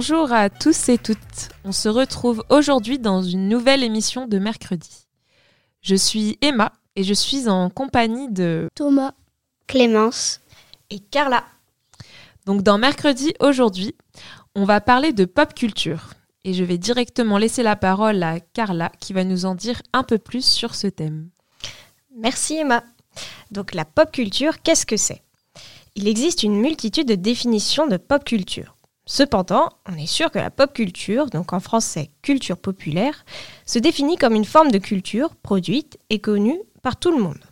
Bonjour à tous et toutes. On se retrouve aujourd'hui dans une nouvelle émission de mercredi. Je suis Emma et je suis en compagnie de Thomas, Clémence et Carla. Donc dans mercredi aujourd'hui, on va parler de pop culture et je vais directement laisser la parole à Carla qui va nous en dire un peu plus sur ce thème. Merci Emma. Donc la pop culture, qu'est-ce que c'est? Il existe une multitude de définitions de pop culture. Cependant, on est sûr que la pop culture, donc en français culture populaire, se définit comme une forme de culture produite et connue par tout le monde.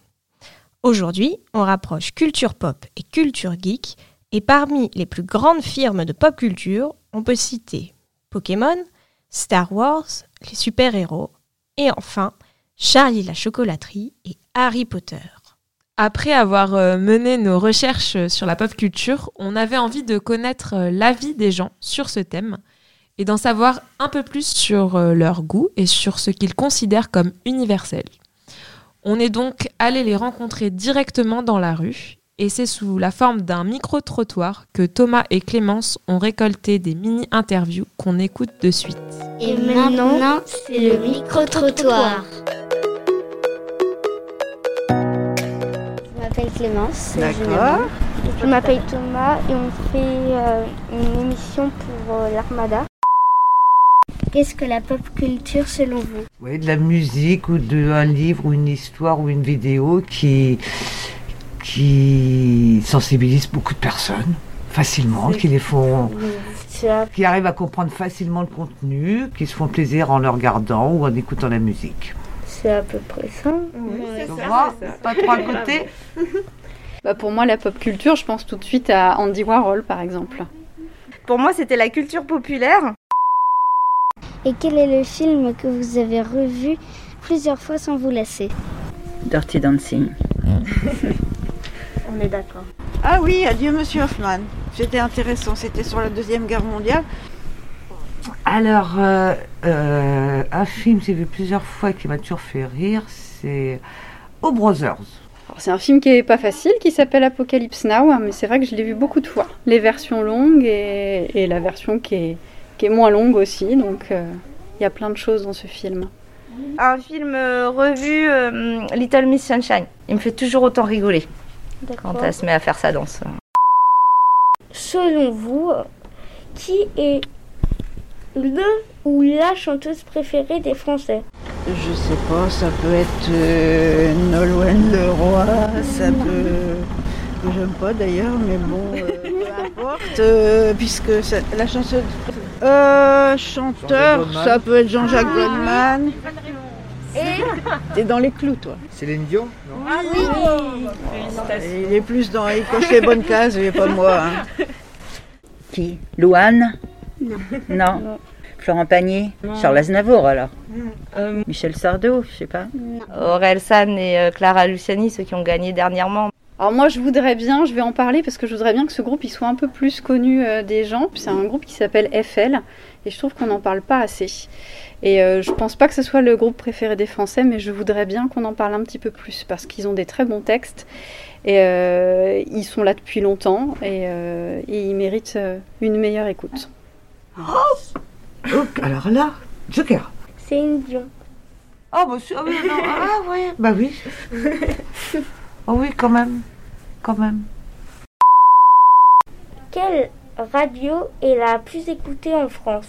Aujourd'hui, on rapproche culture pop et culture geek, et parmi les plus grandes firmes de pop culture, on peut citer Pokémon, Star Wars, les super-héros, et enfin Charlie la chocolaterie et Harry Potter. Après avoir euh, mené nos recherches sur la pop culture, on avait envie de connaître euh, l'avis des gens sur ce thème et d'en savoir un peu plus sur euh, leur goût et sur ce qu'ils considèrent comme universel. On est donc allé les rencontrer directement dans la rue et c'est sous la forme d'un micro-trottoir que Thomas et Clémence ont récolté des mini-interviews qu'on écoute de suite. Et maintenant, c'est le micro-trottoir. Je m'appelle Clémence. D'accord. Je m'appelle Thomas et on fait euh, une émission pour euh, l'Armada. Qu'est-ce que la pop culture selon vous? Oui, de la musique ou de un livre ou une histoire ou une vidéo qui, qui sensibilise beaucoup de personnes facilement, qui les font, qui arrivent à comprendre facilement le contenu, qui se font plaisir en le regardant ou en écoutant la musique. C'est à peu près ça. Tu vois Pas trop à côté Bah, pour moi, la pop culture, je pense tout de suite à Andy Warhol, par exemple. Pour moi, c'était la culture populaire. Et quel est le film que vous avez revu plusieurs fois sans vous lasser? Dirty Dancing. On est d'accord. Ah oui, adieu Monsieur Hoffman. C'était intéressant, c'était sur la Deuxième Guerre mondiale. Alors, euh, euh, un film que j'ai vu plusieurs fois qui m'a toujours fait rire, c'est O Brothers. C'est un film qui est pas facile, qui s'appelle Apocalypse Now, hein, mais c'est vrai que je l'ai vu beaucoup de fois. Les versions longues et, et la version qui est, qui est moins longue aussi, donc euh, il y a plein de choses dans ce film. Un film euh, revu, euh, Little Miss Sunshine. Il me fait toujours autant rigoler quand elle se met à faire sa danse. Selon vous, qui est le ou la chanteuse préférée des Français Je sais pas, ça peut être euh, Nolwenn Leroy, ça peut. que j'aime pas d'ailleurs, mais bon, euh, peu importe, euh, puisque c'est- la chanson. Euh, chanteur, ça peut être Jean-Jacques Goldman. T'es dans les clous, toi. Céline Dion Et il est plus dans. Il coche les bonnes cases, et pas moi. hein. Qui? Louane? Non. Non. Florent Pagny Charles Aznavour alors Michel Sardou, je sais pas. Aurel San et euh, Clara Luciani, ceux qui ont gagné dernièrement. Alors moi je voudrais bien, je vais en parler parce que je voudrais bien que ce groupe il soit un peu plus connu euh, des gens. C'est un groupe qui s'appelle FL et je trouve qu'on n'en parle pas assez. Et euh, je pense pas que ce soit le groupe préféré des Français, mais je voudrais bien qu'on en parle un petit peu plus parce qu'ils ont des très bons textes et euh, ils sont là depuis longtemps et, euh, et ils méritent euh, une meilleure écoute. Oh, alors là, Joker. C'est une Dion. Oh, bah, c'est- ah oui, non, ah, ouais, bah oui. Oh oui, quand même. Quand même. Quelle radio est la plus écoutée en France?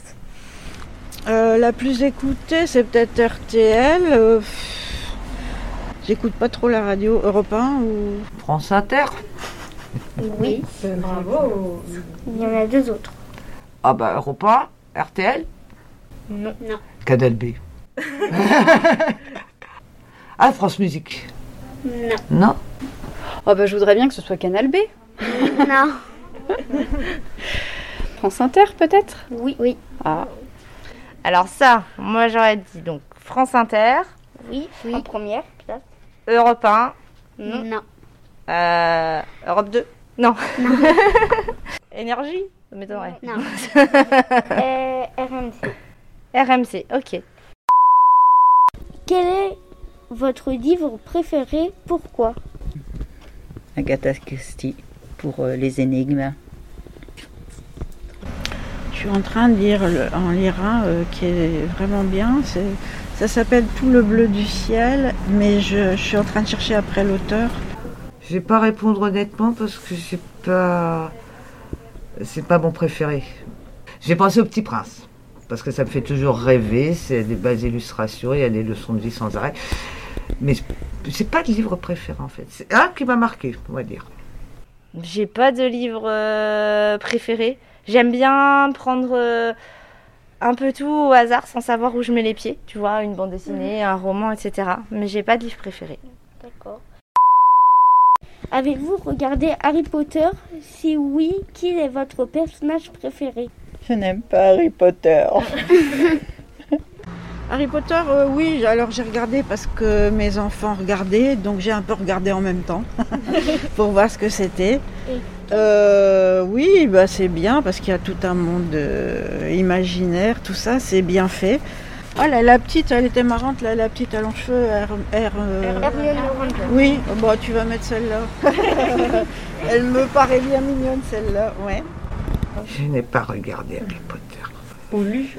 Euh, la plus écoutée, c'est peut-être RTL. euh, J'écoute pas trop la radio Europe 1 ou. France Inter. Oui. Bravo. Il y en a deux autres. Ah bah Europe 1, RTL, Non. Non. Canal B. ah, France Musique. Non. Non Oh bah je voudrais bien que ce soit Canal B. Non. France Inter peut-être? Oui. Oui. Ah. Alors ça, moi j'aurais dit donc France Inter, Oui. En première place. Europe 1, Non. euh, Europe 2. Non. Non. Énergie Ça m'étonnerait. Non. Euh, RMC. RMC, ok. Quel est votre livre préféré? Pourquoi? Agatha Christie pour euh, les énigmes. Je suis en train de lire le- en lire un euh, qui est vraiment bien. C'est, ça s'appelle Tout le bleu du ciel, mais je, je suis en train de chercher après l'auteur. Je vais pas répondre honnêtement parce que c'est pas. C'est pas mon préféré. J'ai pensé au Petit Prince. Parce que ça me fait toujours rêver. C'est des belles illustrations, il y a des leçons de vie sans arrêt. Mais c'est pas le livre préféré en fait. C'est un qui m'a marqué, on va dire. J'ai pas de livre euh, préféré. J'aime bien prendre euh, un peu tout au hasard sans savoir où je mets les pieds. Tu vois, une bande dessinée, un roman, etc. Mais j'ai pas de livre préféré. D'accord. Avez-vous regardé Harry Potter? Si oui, qui est votre personnage préféré? Je n'aime pas Harry Potter. Harry Potter, euh, oui, alors j'ai regardé parce que mes enfants regardaient, donc j'ai un peu regardé en même temps pour voir ce que c'était. Euh, oui, bah c'est bien parce qu'il y a tout un monde euh, imaginaire, tout ça, c'est bien fait. Oh là, la petite, elle était marrante, là, la petite à longs cheveux, R, R, euh. Oui, bah tu vas mettre celle-là. elle me paraît bien mignonne celle-là, ouais. Je n'ai pas regardé Harry Potter. Ou lu,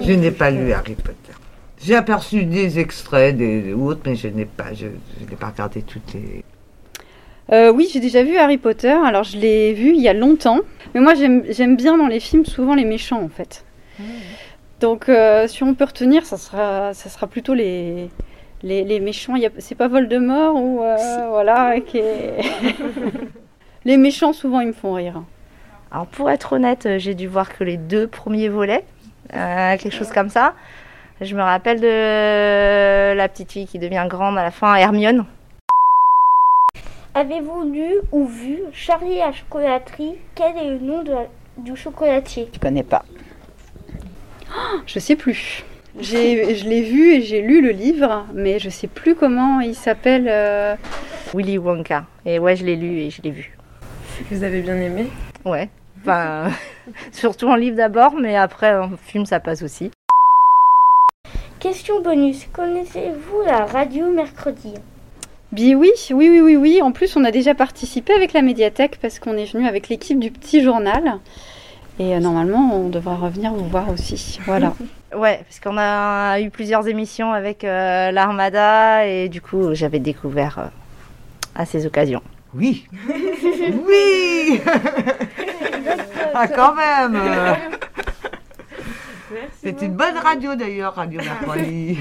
Je n'ai pas lu Harry Potter. J'ai aperçu des extraits des, ou autres, mais je n'ai pas, je, je n'ai pas regardé toutes les. Euh, oui, j'ai déjà vu Harry Potter. Alors, je l'ai vu il y a longtemps. Mais moi, j'aime j'aime bien dans les films souvent les méchants, en fait. Donc, euh, si on peut retenir, ça sera, ça sera plutôt les, les, les méchants. Il y a- C'est pas Voldemort ou euh, voilà. est- les méchants, souvent, ils me font rire. Alors pour être honnête, euh, j'ai dû voir que les deux premiers volets, euh, quelque chose comme ça. Je me rappelle de la petite fille qui devient grande à la fin, Hermione. Avez-vous lu ou vu Charlie à la chocolaterie? Quel est le nom de la- du chocolatier? Je connais pas. Je sais plus. J'ai- Je l'ai vu et j'ai lu le livre, mais je sais plus comment il s'appelle. euh, Willy Wonka. Et ouais, je l'ai lu et je l'ai vu. Vous avez bien aimé? Ouais. Enfin, surtout en livre d'abord, mais après en film ça passe aussi. Question bonus. Connaissez-vous la radio mercredi? Bi oui, oui, oui, oui, oui. En plus, on a déjà participé avec la médiathèque parce qu'on est venu avec l'équipe du petit journal. Et euh, normalement, on devra revenir vous voir aussi. Voilà. Ouais, parce qu'on a eu plusieurs émissions avec euh, l'Armada et du coup j'avais découvert euh, à ces occasions. Oui. oui. ah quand même. C'est une bonne radio d'ailleurs, Radio Mercredi.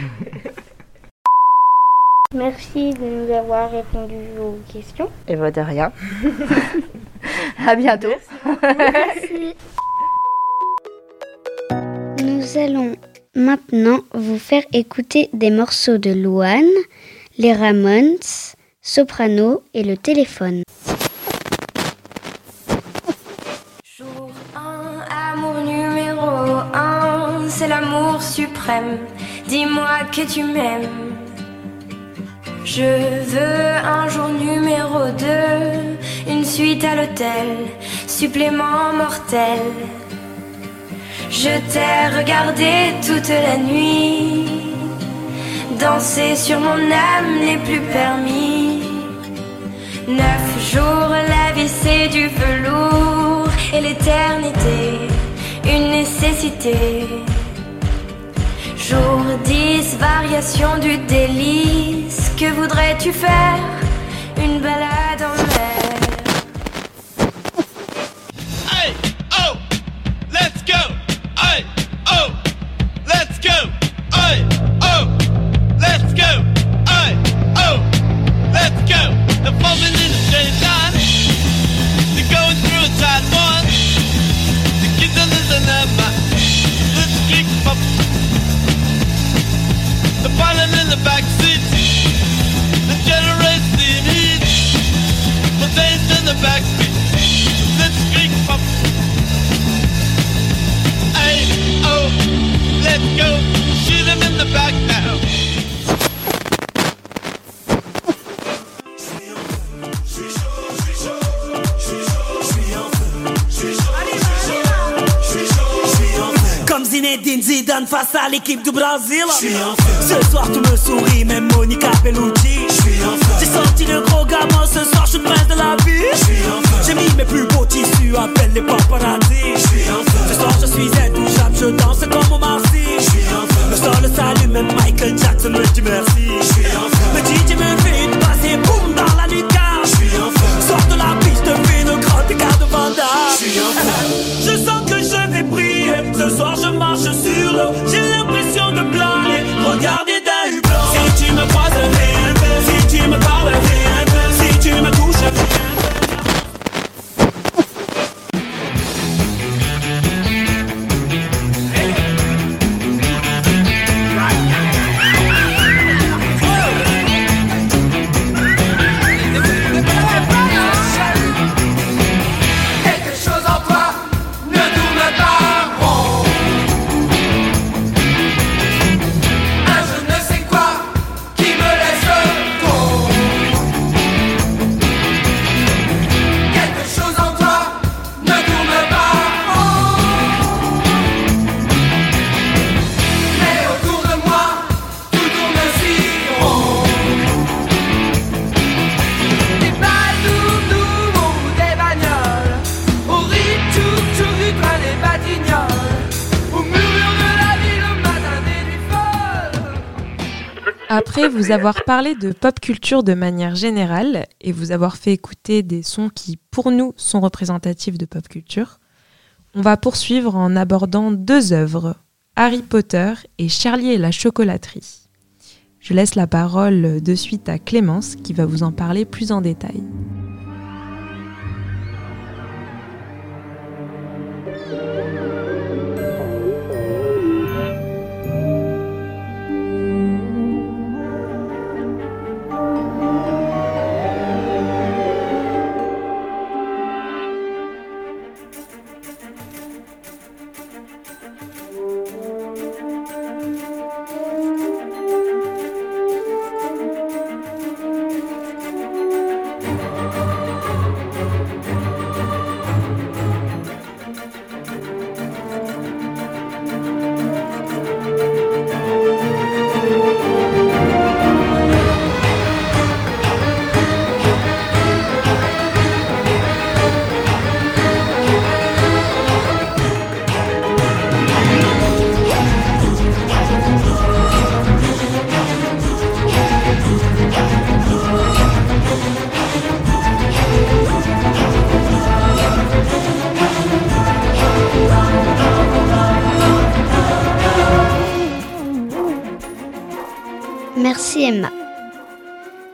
Merci de nous avoir répondu aux questions. Et bah de rien. à bientôt. Nous allons maintenant vous faire écouter des morceaux de Louane, les Ramones, Soprano et le téléphone. Jour 1, amour numéro 1, c'est l'amour suprême. Dis-moi que tu m'aimes. Je veux un jour numéro 2, une suite à l'hôtel, supplément mortel. Je t'ai regardé toute la nuit, danser sur mon âme n'est plus permis. Neuf jours, la vie du velours et l'éternité, une nécessité. Jour 10, variation du délice, que voudrais-tu faire? Une balade en appelle les paparazzi. Ce soir je suis intouchable, je danse comme au Marcy. Le sol s'allume, même Michael Jackson me dit merci. Le DJ me fait une passe boum dans la lucarne. Sors de la piste, fais une grotte écart de Vanda. Je sens que je vais briller. Ce soir je marche Après vous avoir parlé de pop culture de manière générale et vous avoir fait écouter des sons qui, pour nous, sont représentatifs de pop culture, on va poursuivre en abordant deux œuvres, Harry Potter et Charlie et la chocolaterie. Je laisse la parole de suite à Clémence qui va vous en parler plus en détail.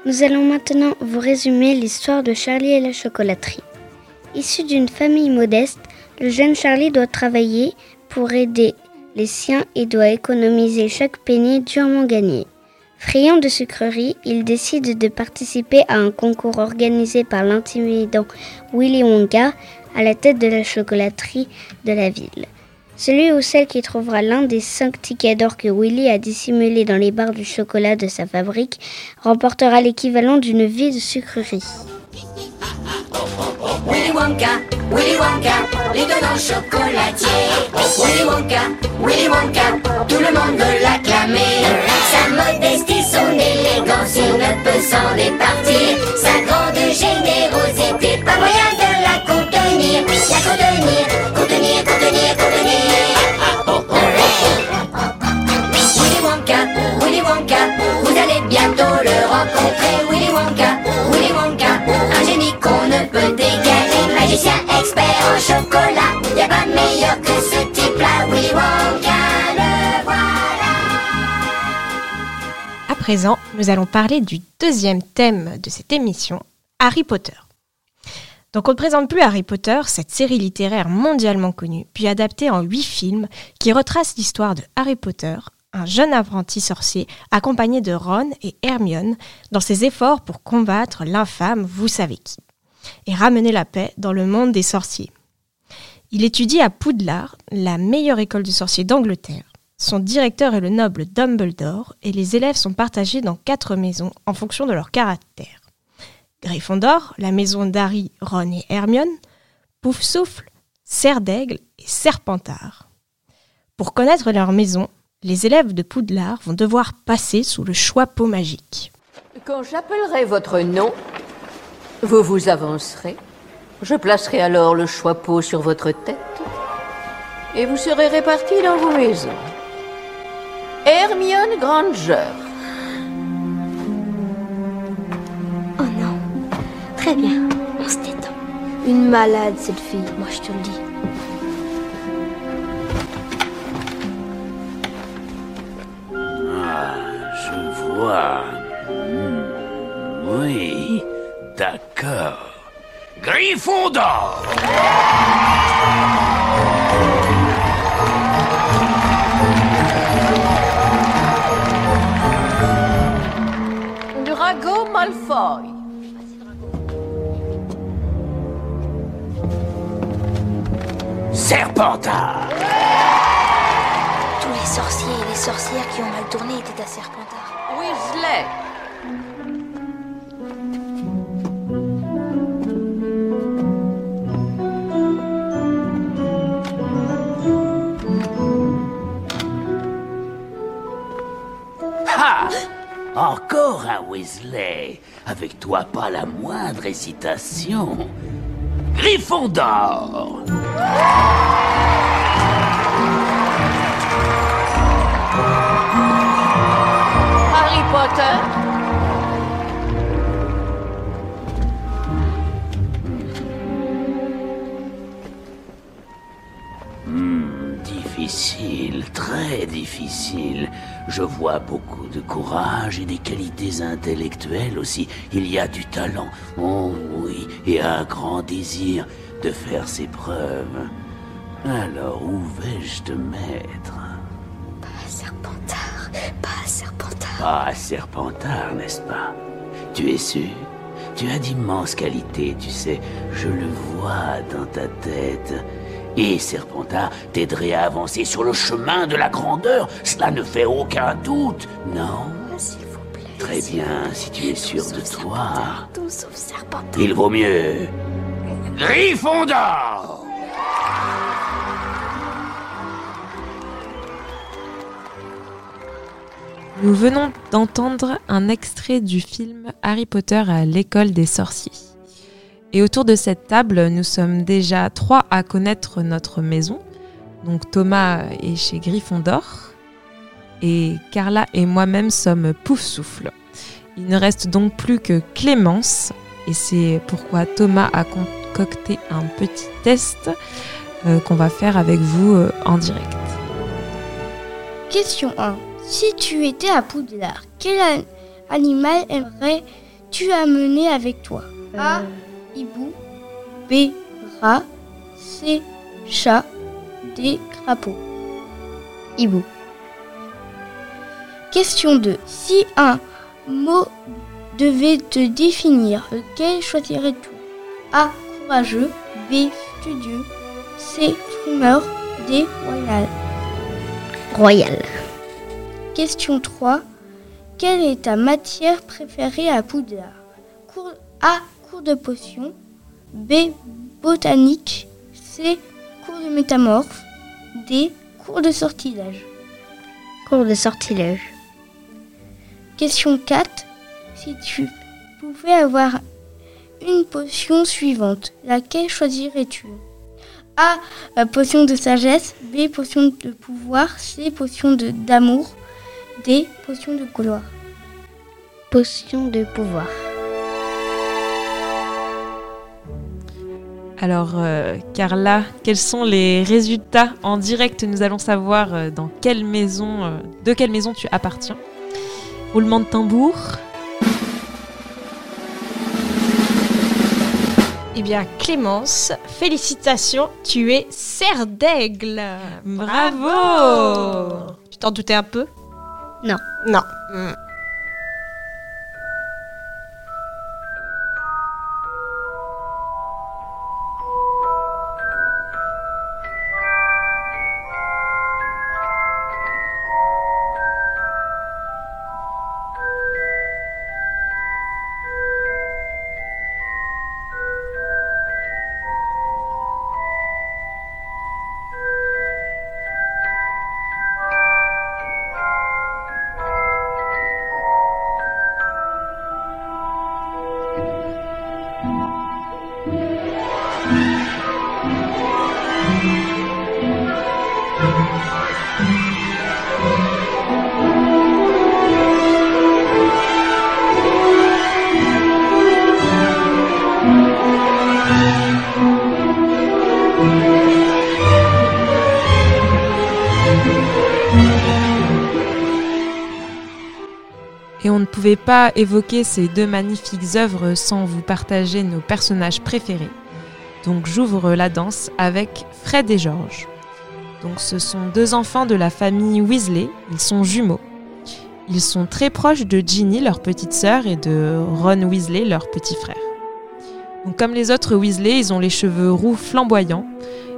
Nous allons maintenant vous résumer l'histoire de Charlie et la chocolaterie. Issu d'une famille modeste, le jeune Charlie doit travailler pour aider les siens et doit économiser chaque penny durement gagné. Friand de sucreries, il décide de participer à un concours organisé par l'intimidant Willy Wonka à la tête de la chocolaterie de la ville. Celui ou celle qui trouvera l'un des cinq tickets d'or que Willy a dissimulés dans les barres du chocolat de sa fabrique remportera l'équivalent d'une vie de sucrerie. Willy Wonka, Willy Wonka, l'étonnant chocolatier. Willy Wonka, Willy Wonka, tout le monde veut l'acclamer. Sa modestie, son élégance, il ne peut s'en départir. Sa grande générosité, pas moyen de la contenir. La contenir, a. À présent, nous allons parler du deuxième thème de cette émission, Harry Potter. Donc on ne présente plus Harry Potter, cette série littéraire mondialement connue, puis adaptée en huit films qui retrace l'histoire de Harry Potter, un jeune apprenti sorcier accompagné de Ron et Hermione dans ses efforts pour combattre l'infâme vous savez qui, et ramener la paix dans le monde des sorciers. Il étudie à Poudlard, la meilleure école de sorciers d'Angleterre. Son directeur est le noble Dumbledore et les élèves sont partagés dans quatre maisons en fonction de leur caractère. Gryffondor, la maison d'Harry, Ron et Hermione, Poufsouffle, Serre d'Aigle et Serpentard. Pour connaître leur maison, les élèves de Poudlard vont devoir passer sous le choix-peau magique. Quand j'appellerai votre nom, vous vous avancerez. Je placerai alors le choix-peau sur votre tête. Et vous serez répartis dans vos maisons. Hermione Granger. Oh non. Très bien, on se détend. Une malade, cette fille, moi je te le dis. Hmm, Oui, d'accord. Gryffondor Drago Malfoy. Serpentard Tous les sorciers et les sorcières qui ont mal tourné étaient à Serpentard. Ha! Encore un Weasley Avec toi pas la moindre hésitation. Gryffondor! Harry Hmm, difficile, très difficile. Je vois beaucoup de courage et des qualités intellectuelles aussi. Il y a du talent, oh oui, et un grand désir de faire ses preuves. Alors où vais-je te mettre? Pas Serpentard, pas Serpentard. Pas Serpentard, n'est-ce pas? Tu es sûr? Tu as d'immenses qualités, tu sais. Je le vois dans ta tête. Et Serpentard t'aiderait à avancer sur le chemin de la grandeur. Cela ne fait aucun doute, non? S'il vous plaît. Très bien, si tu es sûr de toi. Tout sauf Serpentard. Il vaut mieux. Gryffondor Nous venons d'entendre un extrait du film Harry Potter à l'école des sorciers. Et autour de cette table, nous sommes déjà trois à connaître notre maison. Donc Thomas est chez Gryffondor et Carla et moi-même sommes Poufsouffle. Il ne reste donc plus que Clémence et c'est pourquoi Thomas a concocté un petit test euh, qu'on va faire avec vous euh, en direct. Question 1. Si tu étais à Poudlard, quel an- animal aimerais-tu amener avec toi? A. Hibou. B. Rat. C. Chat. D. Crapaud. Hibou. Question 2. Si un mot devait te définir, lequel choisirais-tu? A. Courageux. B. Studieux. C. Fumeur. D. Royal. Royal. Question 3. Quelle est ta matière préférée à Poudlard Cours- A. Cours de potion. B. Botanique. C. Cours de métamorphe. D. Cours de sortilège. Cours de sortilège. Question 4. Si tu pouvais avoir une potion suivante, laquelle choisirais-tu? A. Potion de sagesse. B. Potion de pouvoir. C. Potion de- d'amour. D. Potion de gloire. Potion de pouvoir. Alors, euh, Carla, quels sont les résultats en direct Nous allons savoir euh, dans quelle maison, euh, de quelle maison tu appartiens. Roulement de tambour. Eh bien, Clémence, félicitations, tu es serre d'aigle. Bravo Tu t'en doutais un peu? Non. Non. Hmm. Pas évoquer ces deux magnifiques œuvres sans vous partager nos personnages préférés. Donc j'ouvre la danse avec Fred et George. Donc ce sont deux enfants de la famille Weasley, ils sont jumeaux. Ils sont très proches de Ginny, leur petite sœur, et de Ron Weasley, leur petit frère. Donc, comme les autres Weasley, ils ont les cheveux roux flamboyants,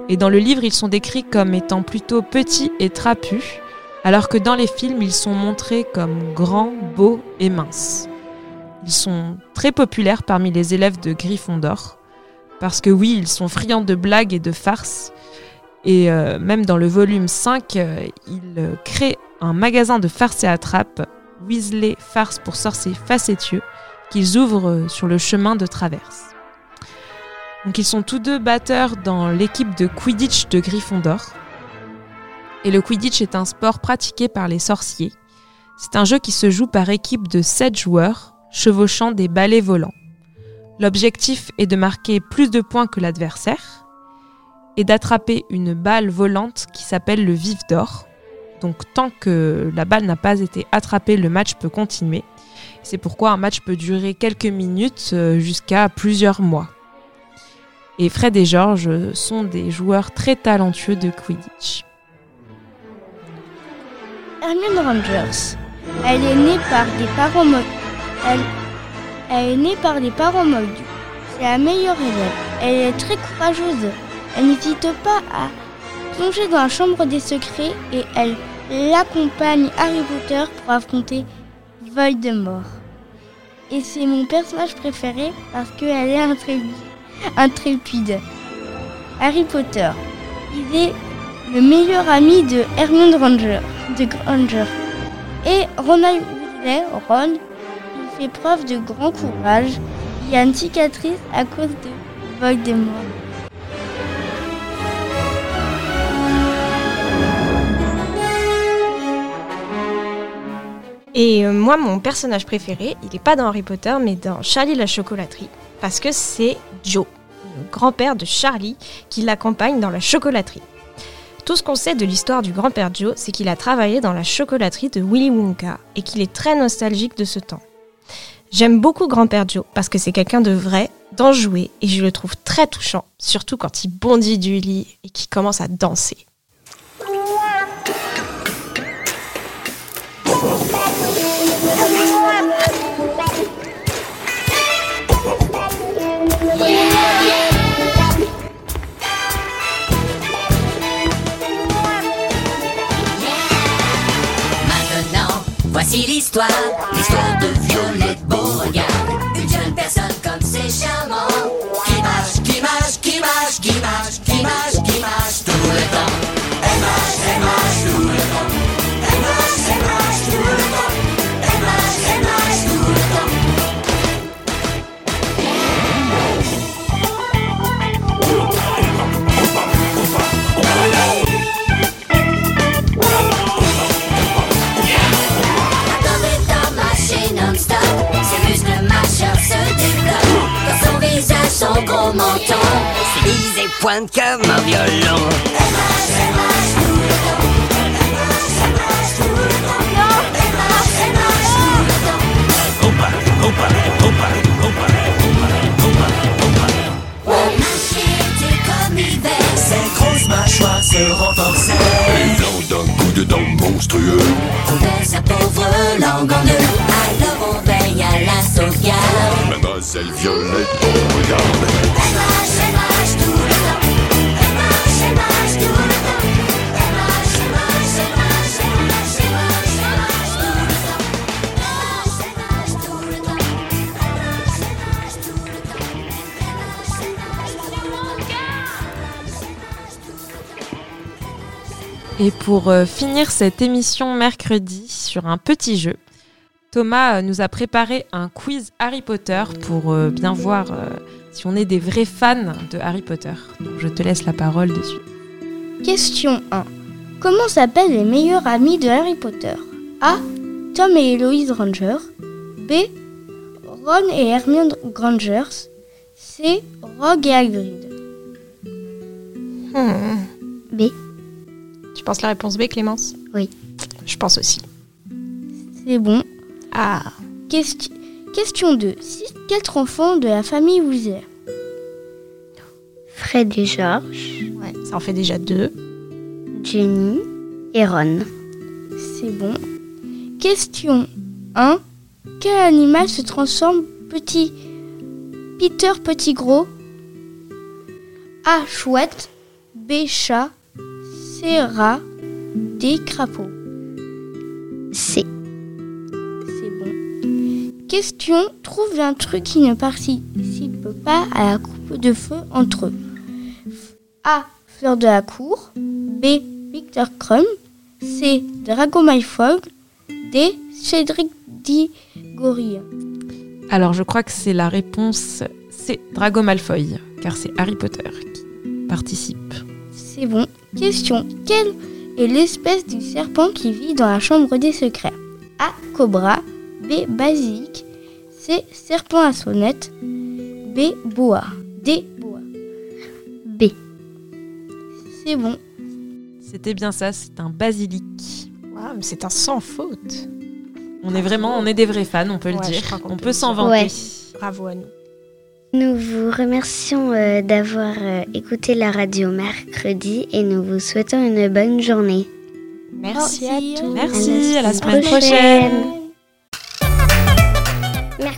et dans le livre, ils sont décrits comme étant plutôt petits et trapus, alors que dans les films, ils sont montrés comme grands, beaux et minces. Ils sont très populaires parmi les élèves de Gryffondor, parce que oui, ils sont friands de blagues et de farces, et euh, même dans le volume 5, euh, ils euh, créent un magasin de farces et attrapes, Weasley Farce pour sorciers facétieux, qu'ils ouvrent sur le chemin de traverse. Donc ils sont tous deux batteurs dans l'équipe de Quidditch de Gryffondor. Et le Quidditch est un sport pratiqué par les sorciers. C'est un jeu qui se joue par équipe de 7 joueurs, chevauchant des balais volants. L'objectif est de marquer plus de points que l'adversaire et d'attraper une balle volante qui s'appelle le vif d'or. Donc tant que la balle n'a pas été attrapée, le match peut continuer. C'est pourquoi un match peut durer quelques minutes euh, jusqu'à plusieurs mois. Et Fred et George sont des joueurs très talentueux de Quidditch. Hermione Rangers. Elle est née par des parents mo- elle, est née par des parents moldus. C'est la meilleure élève. Elle est très courageuse. Elle n'hésite pas à plonger dans la chambre des secrets et elle l'accompagne Harry Potter pour affronter Voldemort. Et c'est mon personnage préféré parce qu'elle est intrépide. Harry Potter. Il est le meilleur ami de Hermione Granger, de Granger. Et Ronald Weasley, Ron, il fait preuve de grand courage. Il a une cicatrice à cause de Voldemort. Et euh, moi, mon personnage préféré, il n'est pas dans Harry Potter, mais dans Charlie la chocolaterie. Parce que c'est Joe, le grand-père de Charlie, qui l'accompagne dans la chocolaterie. Tout ce qu'on sait de l'histoire du grand-père Joe, c'est qu'il a travaillé dans la chocolaterie de Willy Wonka et qu'il est très nostalgique de ce temps. J'aime beaucoup grand-père Joe parce que c'est quelqu'un de vrai, d'enjoué, et je le trouve très touchant, surtout quand il bondit du lit et qu'il commence à danser. toi. Tout le temps. Marcher était comme l'hiver. Ses grosses mâchoires se renforçaient. Blanc d'un coup de dent monstrueux. Coupait sa pauvre langue en deux. Alors à la sauvegarde. Mademoiselle Violette, on regarde. Elle marche, elle marche tout le temps. Elle marche, elle marche tout le temps. Elle marche, elle marche, elle marche, elle marche, elle marche, elle marche tout le temps. Elle marche, elle marche tout le temps. Elle marche, elle marche tout le temps. Elle marche, elle marche tout le temps. Et pour euh, finir cette émission mercredi sur un petit jeu, Thomas euh, nous a préparé un quiz Harry Potter pour euh, bien voir euh, si on est des vrais fans de Harry Potter. Donc je te laisse la parole dessus. Question 1. Comment s'appellent les meilleurs amis de Harry Potter? A. Tom et Héloïse Granger. B. Ron et Hermione Grangers. C. Rogue et Hagrid. Hmm. B. Tu penses la réponse B, Clémence? Oui. Je pense aussi. C'est bon. Ah. Question, question 2. Cite quatre enfants de la famille Weasley. Fred et George, Ouais, ça en fait déjà deux. Jenny et Ron. C'est bon. Question 1. Quel animal se transforme petit Peter petit gros? A. Chouette. B. Chat. C. Rat. D. Crapaud. Question. Trouve un truc qui ne participe pas à la coupe de feu entre eux. A. Fleur de la cour. B. Victor Crumb. C. Drago Malfoy. D. Cédric Diggory. Alors je crois que c'est la réponse, c'est Drago Malfoy, car c'est Harry Potter qui participe. C'est bon. Question. Quelle est l'espèce du serpent qui vit dans la chambre des secrets? A. Cobra. B. Basilic. C. Serpent à sonnette. B. Boa. D. Boa. B. C'est bon. C'était bien ça, c'est un basilic. Waouh, mais c'est un sans faute. On est vraiment, on est des vrais fans, on peut le Ouais, dire. On peut s'en vanter. Ouais. Bravo à nous. Nous vous remercions euh, d'avoir euh, écouté la radio mercredi et nous vous souhaitons une bonne journée. Merci, Merci. à tous. Merci, à la semaine prochaine. prochaine.